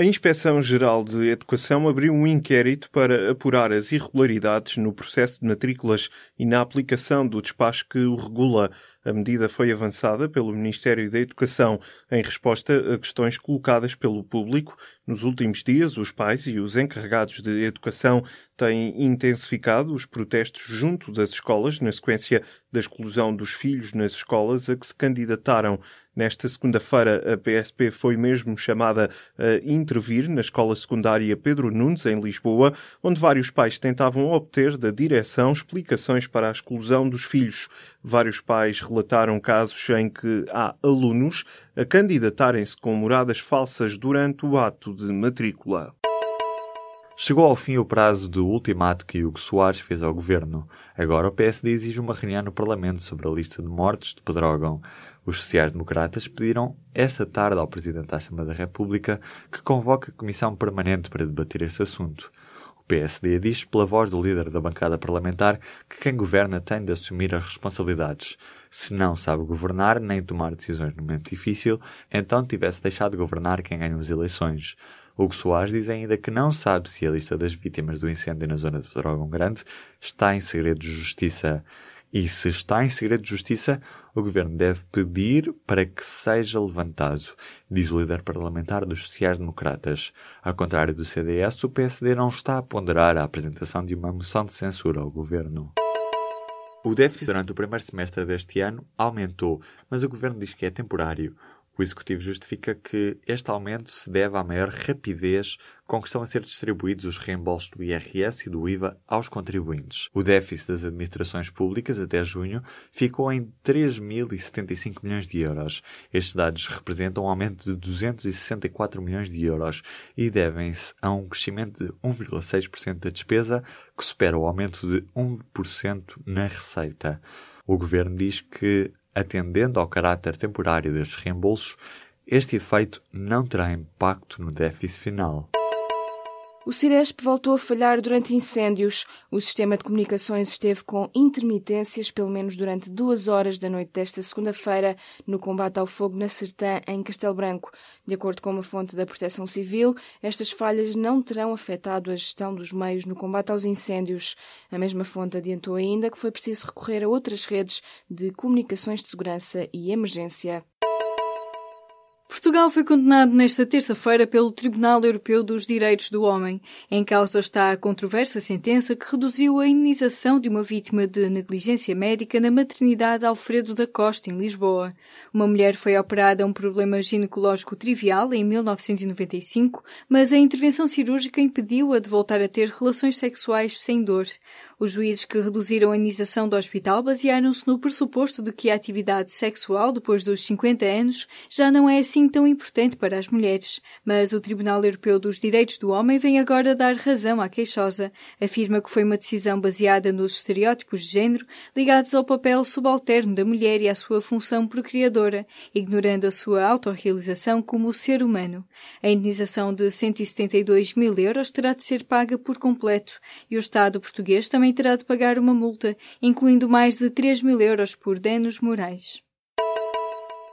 A Inspeção-Geral de Educação abriu um inquérito para apurar as irregularidades no processo de matrículas e na aplicação do despacho que o regula. A medida foi avançada pelo Ministério da Educação em resposta a questões colocadas pelo público. Nos últimos dias, os pais e os encarregados de educação têm intensificado os protestos junto das escolas na sequência da exclusão dos filhos nas escolas a que se candidataram. Nesta segunda-feira, a PSP foi mesmo chamada a intervir na escola secundária Pedro Nunes, em Lisboa, onde vários pais tentavam obter da direção explicações para a exclusão dos filhos. Vários pais relataram casos em que há alunos a candidatarem-se com moradas falsas durante o ato de matrícula. Chegou ao fim o prazo do ultimato que Hugo Soares fez ao governo. Agora o PSD exige uma reunião no Parlamento sobre a lista de mortes de Pedrógão. Os sociais-democratas pediram esta tarde ao Presidente da Assembleia da República que convoque a Comissão Permanente para debater esse assunto. PSD diz, pela voz do líder da bancada parlamentar, que quem governa tem de assumir as responsabilidades. Se não sabe governar nem tomar decisões no momento difícil, então tivesse deixado de governar quem ganhou as eleições. Hugo Soares diz ainda que não sabe se a lista das vítimas do incêndio na zona de Pedrógão Grande está em segredo de justiça. E se está em segredo de justiça, o governo deve pedir para que seja levantado, diz o líder parlamentar dos sociais-democratas. Ao contrário do CDS, o PSD não está a ponderar a apresentação de uma moção de censura ao governo. O déficit durante o primeiro semestre deste ano aumentou, mas o governo diz que é temporário. O Executivo justifica que este aumento se deve à maior rapidez com que estão a ser distribuídos os reembolsos do IRS e do IVA aos contribuintes. O déficit das administrações públicas até junho ficou em 3.075 milhões de euros. Estes dados representam um aumento de 264 milhões de euros e devem-se a um crescimento de 1,6% da despesa, que supera o aumento de 1% na receita. O governo diz que Atendendo ao caráter temporário destes reembolsos, este efeito não terá impacto no déficit final. O Ciresp voltou a falhar durante incêndios. O sistema de comunicações esteve com intermitências pelo menos durante duas horas da noite desta segunda-feira no combate ao fogo na Sertã, em Castelo Branco. De acordo com uma fonte da Proteção Civil, estas falhas não terão afetado a gestão dos meios no combate aos incêndios. A mesma fonte adiantou ainda que foi preciso recorrer a outras redes de comunicações de segurança e emergência. Portugal foi condenado nesta terça-feira pelo Tribunal Europeu dos Direitos do Homem. Em causa está a controversa sentença que reduziu a indenização de uma vítima de negligência médica na maternidade Alfredo da Costa, em Lisboa. Uma mulher foi operada a um problema ginecológico trivial em 1995, mas a intervenção cirúrgica impediu-a de voltar a ter relações sexuais sem dor. Os juízes que reduziram a indenização do hospital basearam-se no pressuposto de que a atividade sexual depois dos 50 anos já não é assim tão importante para as mulheres, mas o Tribunal Europeu dos Direitos do Homem vem agora dar razão à queixosa. Afirma que foi uma decisão baseada nos estereótipos de género ligados ao papel subalterno da mulher e à sua função procriadora, ignorando a sua autorrealização como ser humano. A indenização de 172 mil euros terá de ser paga por completo e o Estado português também terá de pagar uma multa, incluindo mais de 3 mil euros por danos morais.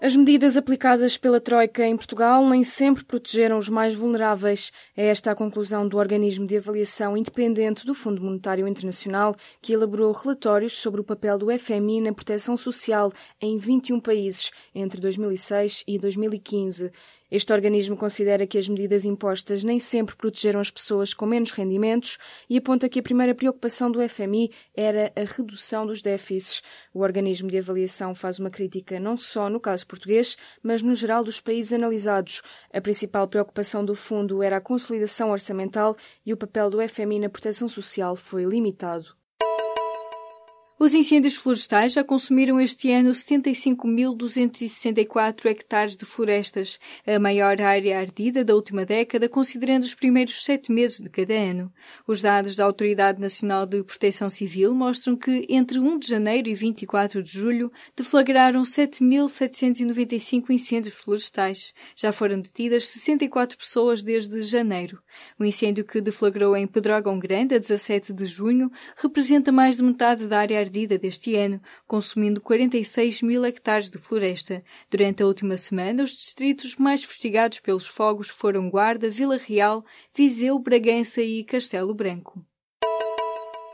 As medidas aplicadas pela Troika em Portugal nem sempre protegeram os mais vulneráveis. É esta a conclusão do organismo de avaliação independente do Fundo Monetário Internacional, que elaborou relatórios sobre o papel do FMI na proteção social em 21 países entre 2006 e 2015. Este organismo considera que as medidas impostas nem sempre protegeram as pessoas com menos rendimentos e aponta que a primeira preocupação do FMI era a redução dos déficits. O organismo de avaliação faz uma crítica não só no caso português, mas no geral dos países analisados. A principal preocupação do fundo era a consolidação orçamental e o papel do FMI na proteção social foi limitado. Os incêndios florestais já consumiram este ano 75.264 hectares de florestas, a maior área ardida da última década, considerando os primeiros sete meses de cada ano. Os dados da Autoridade Nacional de Proteção Civil mostram que, entre 1 de janeiro e 24 de julho, deflagraram 7.795 incêndios florestais. Já foram detidas 64 pessoas desde janeiro. O incêndio que deflagrou em Pedrógão Grande, a 17 de junho, representa mais de metade da área ardida deste ano, consumindo 46 mil hectares de floresta. Durante a última semana, os distritos mais fustigados pelos fogos foram Guarda, Vila Real, Viseu, Bragança e Castelo Branco.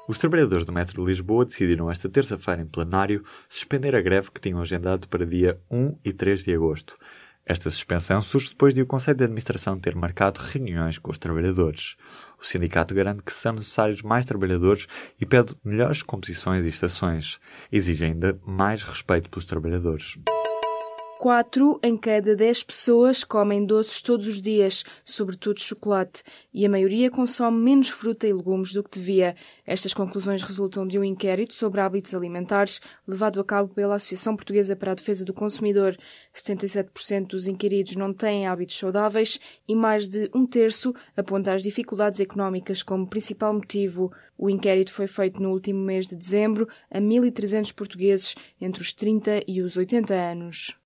Os trabalhadores do metro de Lisboa decidiram esta terça-feira em plenário suspender a greve que tinham agendado para dia 1 e 3 de agosto. Esta suspensão surge depois de o Conselho de Administração ter marcado reuniões com os trabalhadores. O sindicato garante que são necessários mais trabalhadores e pede melhores composições e estações. Exige ainda mais respeito pelos trabalhadores. 4 em cada 10 pessoas comem doces todos os dias, sobretudo chocolate, e a maioria consome menos fruta e legumes do que devia. Estas conclusões resultam de um inquérito sobre hábitos alimentares levado a cabo pela Associação Portuguesa para a Defesa do Consumidor. 77% dos inquiridos não têm hábitos saudáveis e mais de um terço aponta as dificuldades económicas como principal motivo. O inquérito foi feito no último mês de dezembro a 1.300 portugueses entre os 30 e os 80 anos.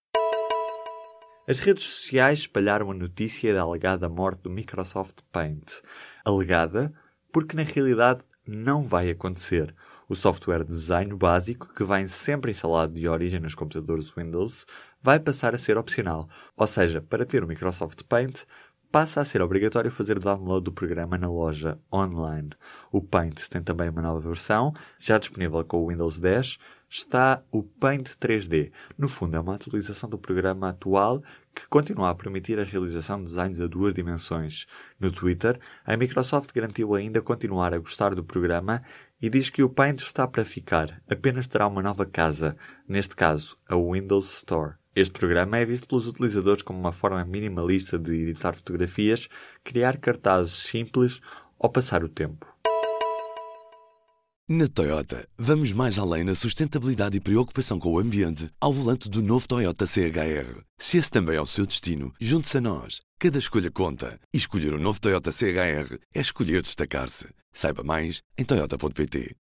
As redes sociais espalharam a notícia da alegada morte do Microsoft Paint. Alegada porque na realidade não vai acontecer. O software de design básico, que vem sempre instalado de origem nos computadores Windows, vai passar a ser opcional. Ou seja, para ter o Microsoft Paint, passa a ser obrigatório fazer download do programa na loja online. O Paint tem também uma nova versão, já disponível com o Windows 10, está o Paint 3D. No fundo, é uma atualização do programa atual que continua a permitir a realização de designs a duas dimensões. No Twitter, a Microsoft garantiu ainda continuar a gostar do programa e diz que o Paint está para ficar, apenas terá uma nova casa, neste caso, a Windows Store. Este programa é visto pelos utilizadores como uma forma minimalista de editar fotografias, criar cartazes simples ou passar o tempo. Na Toyota, vamos mais além na sustentabilidade e preocupação com o ambiente ao volante do novo Toyota CHR. Se esse também é o seu destino, junte-se a nós. Cada escolha conta. E escolher o um novo Toyota CHR é escolher destacar-se. Saiba mais em Toyota.pt.